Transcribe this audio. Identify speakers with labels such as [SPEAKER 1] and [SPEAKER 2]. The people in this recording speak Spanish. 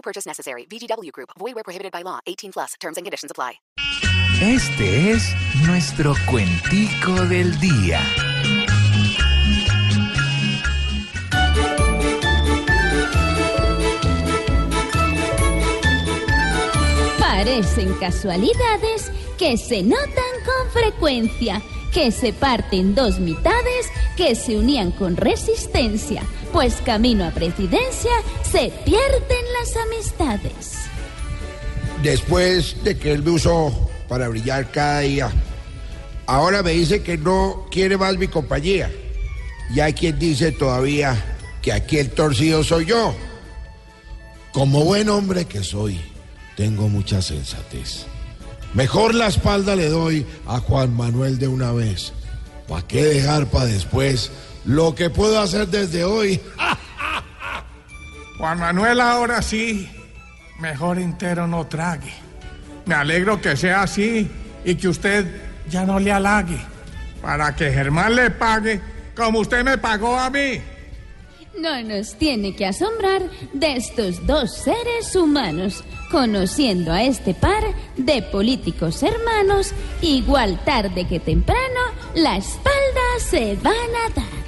[SPEAKER 1] No purchase necessary. VGW Group. Void where prohibited by law. 18 plus. Terms and conditions apply.
[SPEAKER 2] Este es nuestro cuentico del día.
[SPEAKER 3] Parecen casualidades que se notan con frecuencia, que se parten dos mitades que se unían con resistencia, pues camino a presidencia se pierden las amistades.
[SPEAKER 4] Después de que él me usó para brillar cada día, ahora me dice que no quiere más mi compañía. Y hay quien dice todavía que aquí el torcido soy yo. Como buen hombre que soy, tengo mucha sensatez. Mejor la espalda le doy a Juan Manuel de una vez. ¿Para qué dejar para después lo que puedo hacer desde hoy?
[SPEAKER 5] Juan Manuel ahora sí, mejor entero no trague. Me alegro que sea así y que usted ya no le halague, para que Germán le pague como usted me pagó a mí.
[SPEAKER 3] No nos tiene que asombrar de estos dos seres humanos, conociendo a este par de políticos hermanos, igual tarde que temprano, la espalda se van a dar.